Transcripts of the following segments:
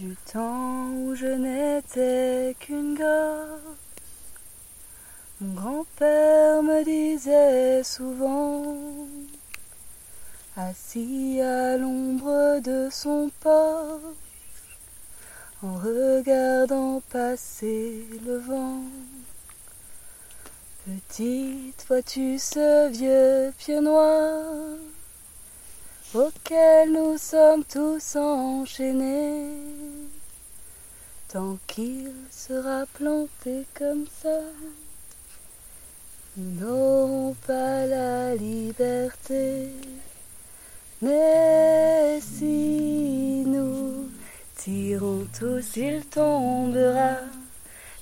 Du temps où je n'étais qu'une gosse, mon grand-père me disait souvent, assis à l'ombre de son porche, en regardant passer le vent. Petite, vois-tu ce vieux pied noir auquel nous sommes tous enchaînés. Tant qu'il sera planté comme ça, nous n'aurons pas la liberté. Mais si nous tirons tous, il tombera.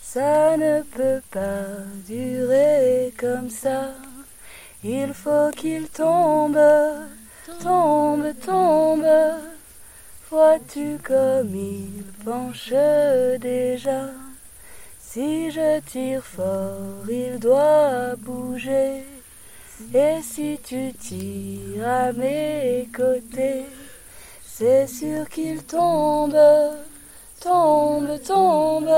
Ça ne peut pas durer comme ça. Il faut qu'il tombe tombe, tombe. Vois-tu comme il penche déjà Si je tire fort, il doit bouger. Et si tu tires à mes côtés, c'est sûr qu'il tombe, tombe, tombe.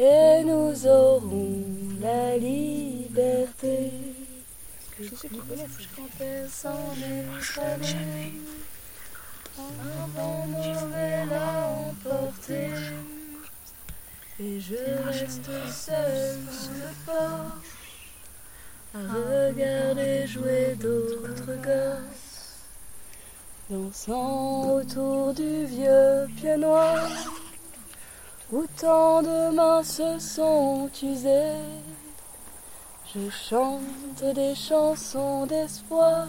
Et nous aurons la liberté que je sais qu'il connaît, faut que je. Un vent mauvais l'a emporté. Et je reste seul sur le port à regarder jouer d'autres gosses, dansant autour du vieux pied noir où tant de mains se sont usées. Je chante des chansons d'espoir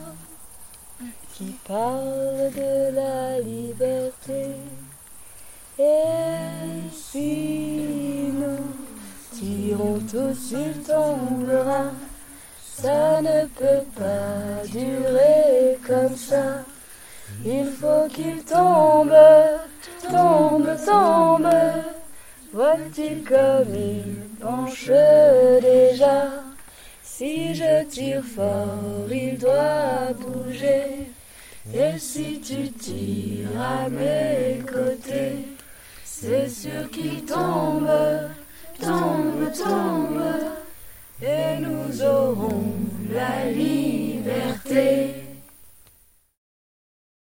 qui parlent de la liberté. Et si nous tirons tous, il tombera. Ça ne peut pas durer comme ça. Il faut qu'il tombe, tombe, tombe. Vois-tu comme il penche déjà? Si je tire fort, il doit bouger. Et si tu tires à mes côtés, c'est sûr qu'il tombe, tombe, tombe. Et nous aurons la liberté.